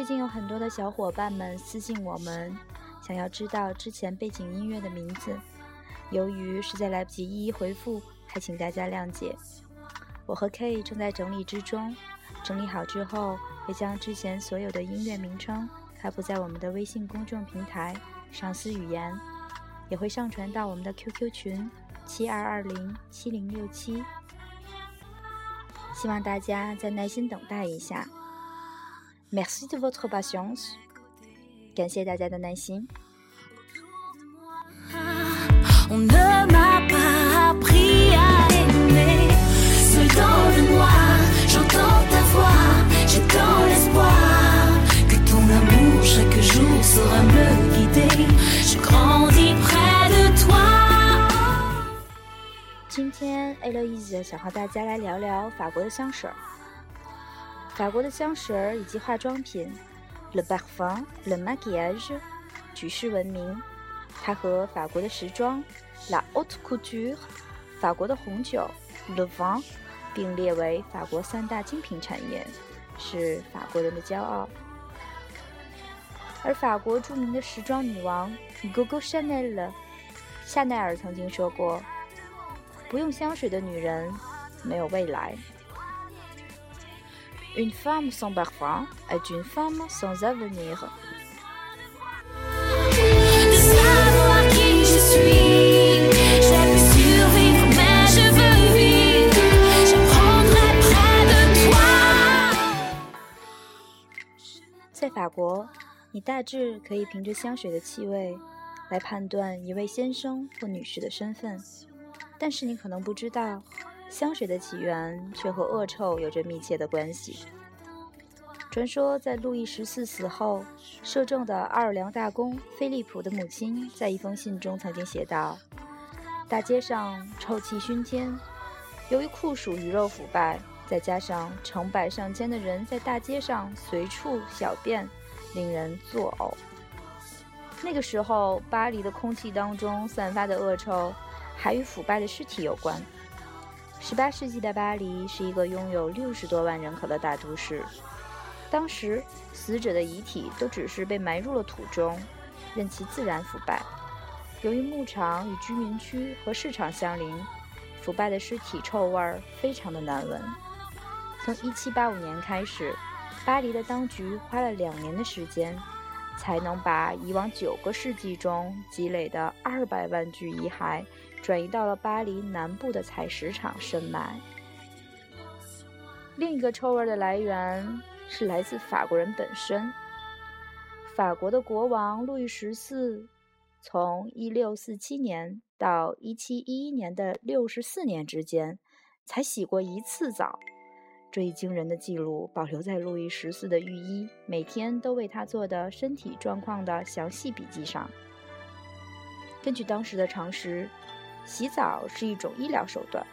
最近有很多的小伙伴们私信我们，想要知道之前背景音乐的名字。由于实在来不及一一回复，还请大家谅解。我和 K 正在整理之中，整理好之后会将之前所有的音乐名称发布在我们的微信公众平台“上司语言”。也会上传到我们的 QQ 群七二二零七零六七，希望大家再耐心等待一下。Merci de votre patience，感谢大家的耐心。今天 A 乐 Easy 想和大家来聊聊法国的香水儿。 法国的香水以及化妆品，Le Parfum Le Maquillage，举世闻名。它和法国的时装，La Haute Couture，法国的红酒，Le Vin，并列为法国三大精品产业，是法国人的骄傲。而法国著名的时装女王 g o g o Chanel，夏奈尔曾经说过。不用香水的女人没有未来。Une femme sans parfum est une femme sans avenir。在法国，你大致可以凭着香水的气味来判断一位先生或女士的身份。但是你可能不知道，香水的起源却和恶臭有着密切的关系。传说在路易十四死后，摄政的奥尔良大公菲利普的母亲在一封信中曾经写道：“大街上臭气熏天，由于酷暑鱼肉腐败，再加上成百上千的人在大街上随处小便，令人作呕。”那个时候，巴黎的空气当中散发的恶臭。还与腐败的尸体有关。18世纪的巴黎是一个拥有六十多万人口的大都市，当时死者的遗体都只是被埋入了土中，任其自然腐败。由于牧场与居民区和市场相邻，腐败的尸体臭味儿非常的难闻。从1785年开始，巴黎的当局花了两年的时间，才能把以往九个世纪中积累的二百万具遗骸。转移到了巴黎南部的采石场深埋。另一个臭味的来源是来自法国人本身。法国的国王路易十四从1647年到1711年的64年之间，才洗过一次澡。这一惊人的记录保留在路易十四的御医每天都为他做的身体状况的详细笔记上。根据当时的常识。洗澡是一种医疗手段，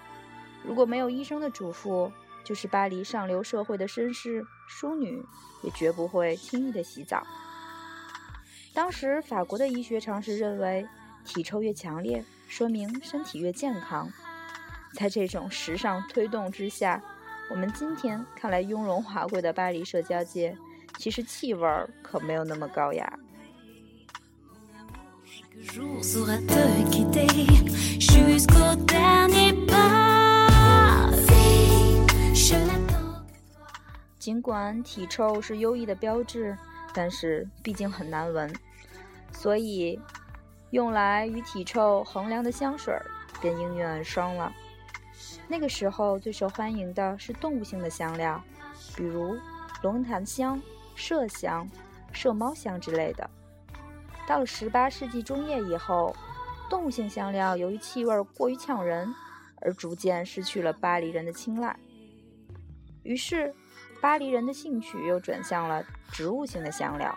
如果没有医生的嘱咐，就是巴黎上流社会的绅士、淑女也绝不会轻易的洗澡。当时法国的医学常识认为，体臭越强烈，说明身体越健康。在这种时尚推动之下，我们今天看来雍容华贵的巴黎社交界，其实气味可没有那么高雅。尽管体臭是优异的标志，但是毕竟很难闻，所以用来与体臭衡量的香水便应运而生了。那个时候最受欢迎的是动物性的香料，比如龙潭香、麝香、麝猫香之类的。到了十八世纪中叶以后，动物性香料由于气味过于呛人，而逐渐失去了巴黎人的青睐。于是，巴黎人的兴趣又转向了植物性的香料，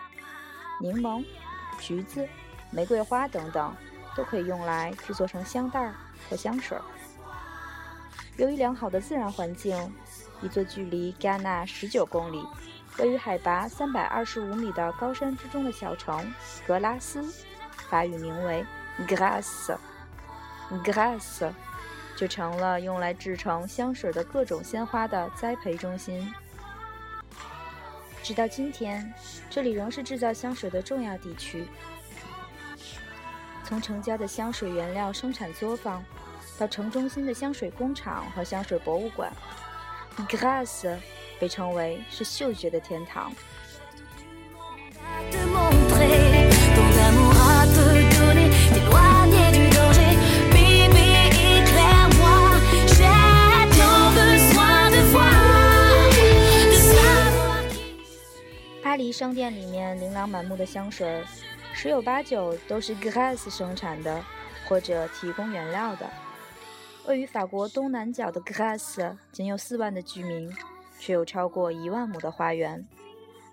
柠檬、橘子、玫瑰花等等都可以用来制作成香袋或香水。由于良好的自然环境，一座距离戛纳十九公里、位于海拔三百二十五米的高山之中的小城格拉斯，法语名为 Grasse，Grasse。就成了用来制成香水的各种鲜花的栽培中心。直到今天，这里仍是制造香水的重要地区。从城郊的香水原料生产作坊，到城中心的香水工厂和香水博物馆 g r a s s 被称为是嗅觉的天堂。巴黎商店里面琳琅满目的香水，十有八九都是 g r a s 生产的，或者提供原料的。位于法国东南角的 g r a s 仅有四万的居民，却有超过一万亩的花园。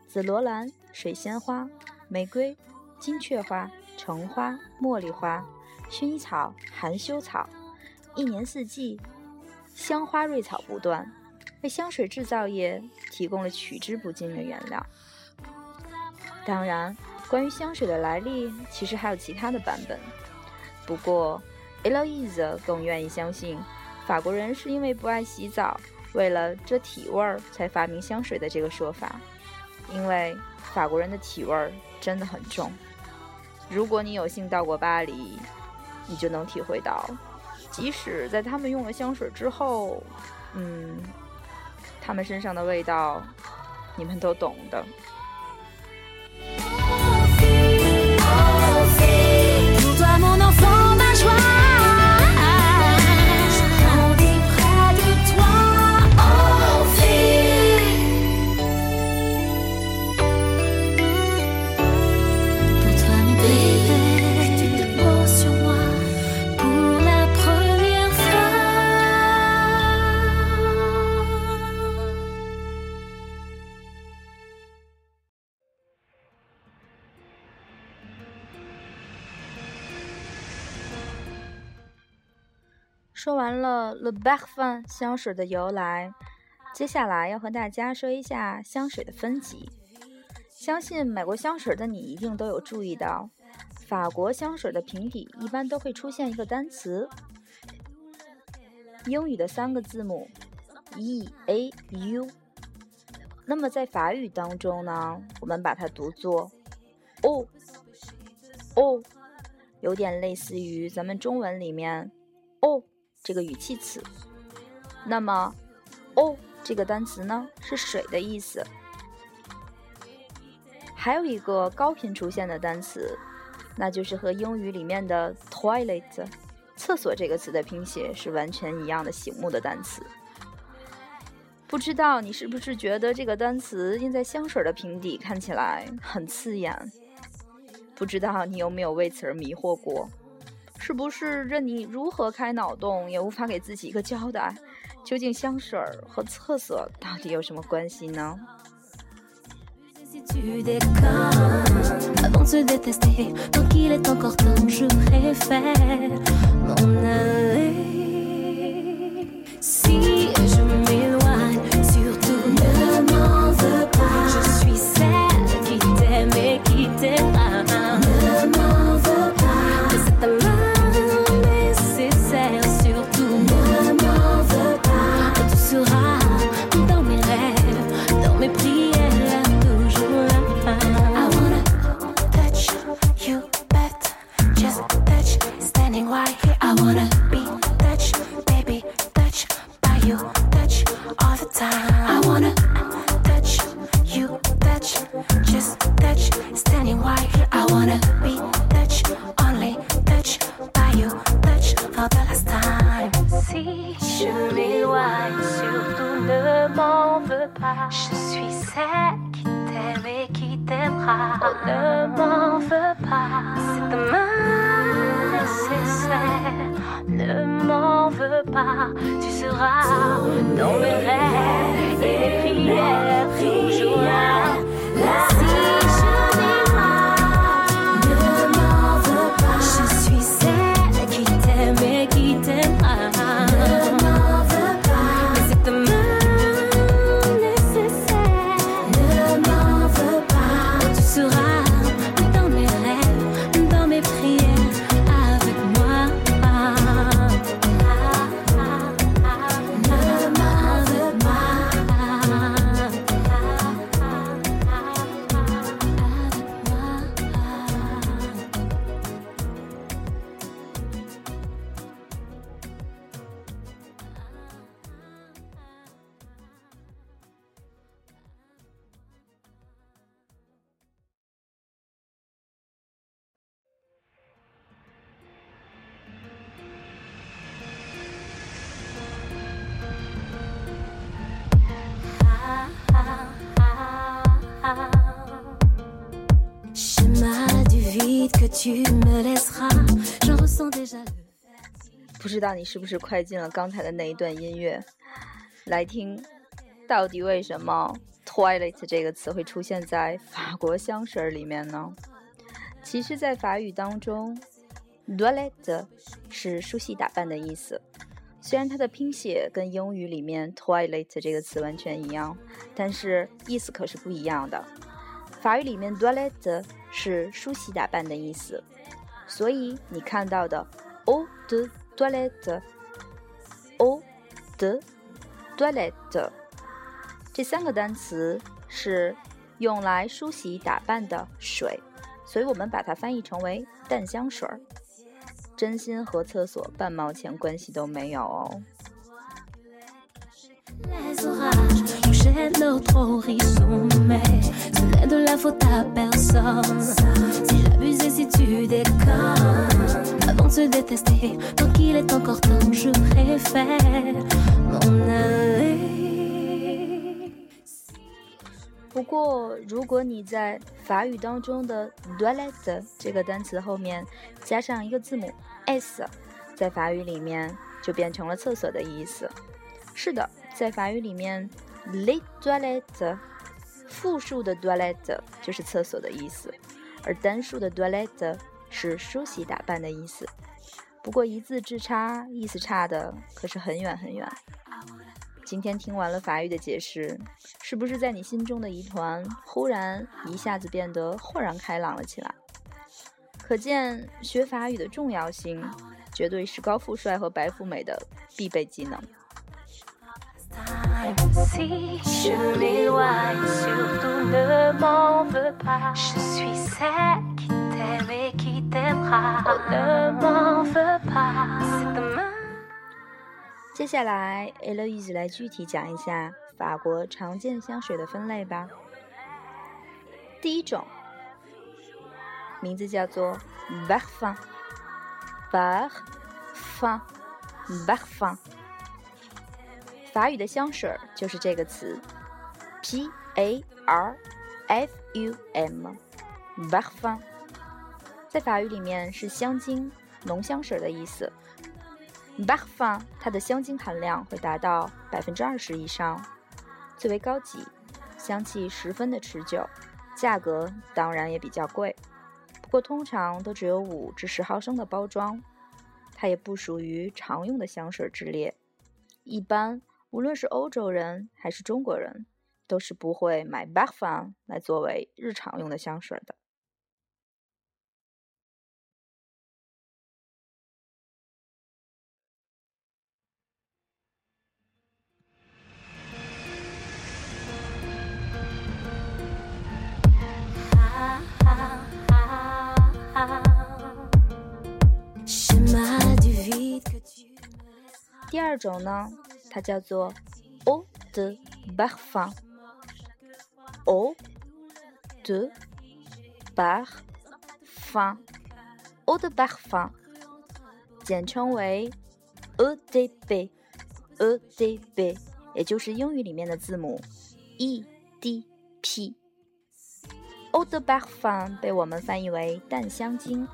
紫罗兰、水仙花、玫瑰、金雀花、橙花、茉莉花、薰衣草、含羞草，一年四季，香花瑞草不断，为香水制造业提供了取之不尽的原料。当然，关于香水的来历，其实还有其他的版本。不过，Eloise 更愿意相信，法国人是因为不爱洗澡，为了遮体味儿才发明香水的这个说法。因为法国人的体味儿真的很重。如果你有幸到过巴黎，你就能体会到，即使在他们用了香水之后，嗯，他们身上的味道，你们都懂的。说完了 Le Parfum 香水的由来，接下来要和大家说一下香水的分级。相信买过香水的你一定都有注意到，法国香水的瓶底一般都会出现一个单词，英语的三个字母 E A U。那么在法语当中呢，我们把它读作 O O，有点类似于咱们中文里面 O。这个语气词，那么，o 这个单词呢是水的意思。还有一个高频出现的单词，那就是和英语里面的 toilet 厕所这个词的拼写是完全一样的醒目的单词。不知道你是不是觉得这个单词印在香水的瓶底看起来很刺眼？不知道你有没有为此而迷惑过？是不是任你如何开脑洞，也无法给自己一个交代？究竟香水儿和厕所到底有什么关系呢？Je suis celle qui t'aime et qui t'aimera. Oh, ne m'en veux pas, c'est demain nécessaire. Ne m'en veux veux pas, tu seras dans mes rêves et mes prières toujours là. 不知道你是不是快进了刚才的那一段音乐，来听，到底为什么 “toilet” 这个词会出现在法国香水里面呢？其实，在法语当中，“toilet” 是梳洗打扮的意思。虽然它的拼写跟英语里面 “toilet” 这个词完全一样，但是意思可是不一样的。法语里面 “toilet” 是梳洗打扮的意思，所以你看到的 “eau de toilette”，“eau de toilette” 这三个单词是用来梳洗打扮的水，所以我们把它翻译成为淡香水儿。真心和厕所半毛钱关系都没有哦。And not trorisumé，不过，如果你在法语当中的 toilette 这个单词后面加上一个字母 s，在法语里面就变成了厕所的意思。是的，在法语里面 les toilettes 复数的 toilette 就是厕所的意思，而单数的 toilette 是梳洗打扮的意思。不过一字之差，意思差的可是很远很远。今天听完了法语的解释，是不是在你心中的疑团忽然一下子变得豁然开朗了起来？可见学法语的重要性，绝对是高富帅和白富美的必备技能。Si je m'éloigne, surtout ne m'en veux pas. Je suis celle qui t'aime et qui t'aimera. Oh, ne m'en veux pas. C'est demain. 接下来，Eloise 来具体讲一下法国常见香水的分类吧。第一种，名字叫做 Parfum，Parfum，Parfum。法语的香水就是这个词，P A R F U M，Parfum，在法语里面是香精、浓香水的意思。Parfum 它的香精含量会达到百分之二十以上，最为高级，香气十分的持久，价格当然也比较贵，不过通常都只有五至十毫升的包装，它也不属于常用的香水之列。一般无论是欧洲人还是中国人，都是不会买 Parfum 来作为日常用的香水的。第二种呢，它叫做 eau de parfum，eau de parfum，eau de parfum，简称为 EDP，EDP，也就是英语里面的字母 EDP。“ode parfum” 被我们翻译为淡香精，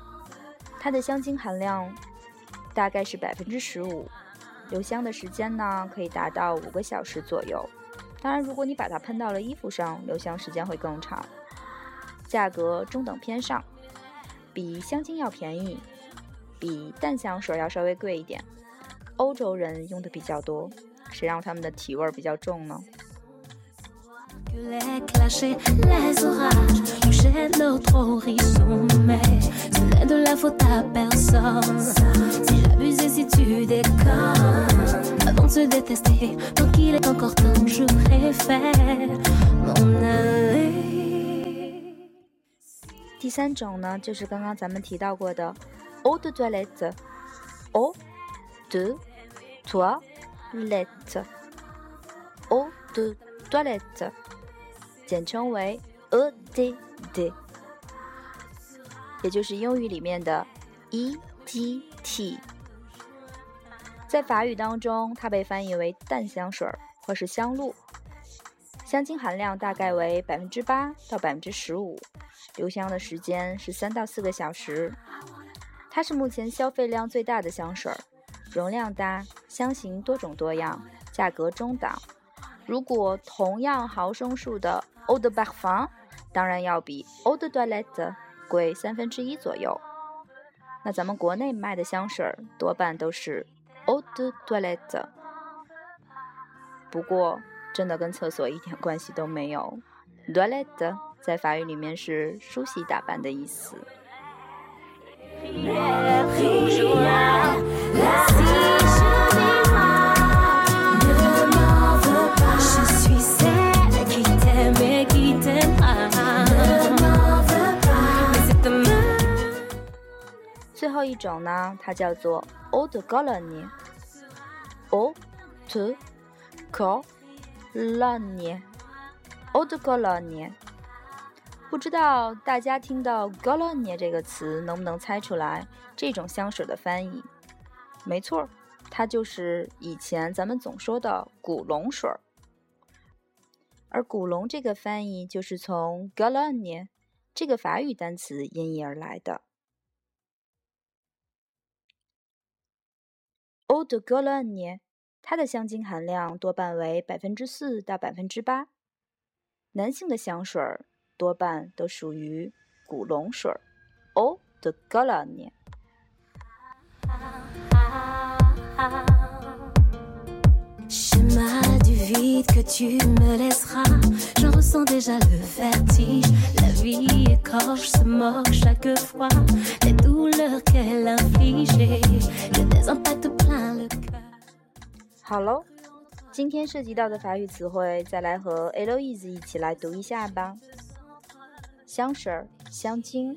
它的香精含量大概是百分之十五。留香的时间呢可以达到五个小时左右。当然，如果你把它喷到了衣服上，留香时间会更长。价格中等偏上，比香精要便宜，比淡香水要稍微贵一点。欧洲人用的比较多，谁让他们的体味比较重呢？Que les clashs, les orages nous jettent notre horizon. Mais ce n'est de la faute à personne. Si j'abusais, si tu déconnes. Avant de se détester, tant qu'il est encore temps, je préfère m'en aller. 第三种呢，就是刚刚咱们提到过的 eau de toilette。eau de toilette。eau de toilette， 简称为 EDD，也就是英语里面的 EDT。在法语当中，它被翻译为淡香水儿或是香露，香精含量大概为百分之八到百分之十五。留香的时间是三到四个小时。它是目前消费量最大的香水儿，容量大，香型多种多样，价格中档。如果同样毫升数的 Old b a r f u m 当然要比 old toilet 贵三分之一左右。那咱们国内卖的香水多半都是 old toilet，不过真的跟厕所一点关系都没有。Toilet 在法语里面是梳洗打扮的意思。一种呢，它叫做 eau de Cologne。eau de Cologne。eau de Cologne。不知道大家听到 Cologne 这个词能不能猜出来这种香水的翻译？没错，它就是以前咱们总说的古龙水儿。而古龙这个翻译就是从 Cologne 这个法语单词音译而来的。o d e g o l o n e 它的香精含量多半为百分之四到百分之八。男性的香水儿多半都属于古龙水 o d e g o l o n e 好喽，今天涉及到的法语词汇，再来和 Eloise 一起来读一下吧。香水儿、香精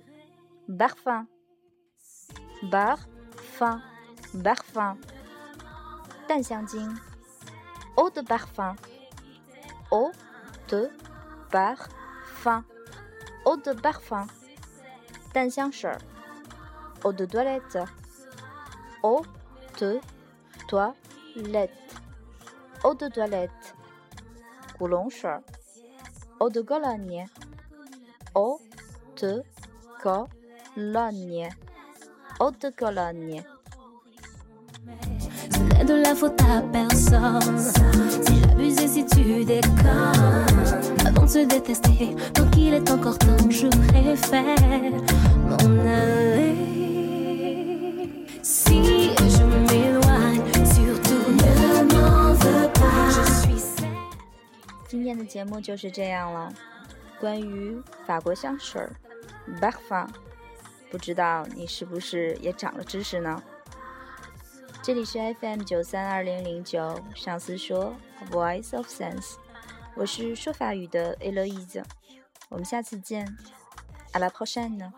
，parfum，parfum，parfum，淡香精，eau de parfum，eau de parfum，eau de parfum，淡香水儿，eau de toilette，eau de lettres eau de toilette, coulange, eau de Cologne, eau de Cologne, eau de Cologne. Ce de la faute à personne. Si j'abuse si tu déconnes, avant de se détester, 节目就是这样了。关于法国香水儿 Parfum，不知道你是不是也长了知识呢？这里是 FM 九三二零零九，上司说 Voice of Sense，我是说法语的 Eloise，我们下次见，à la prochaine。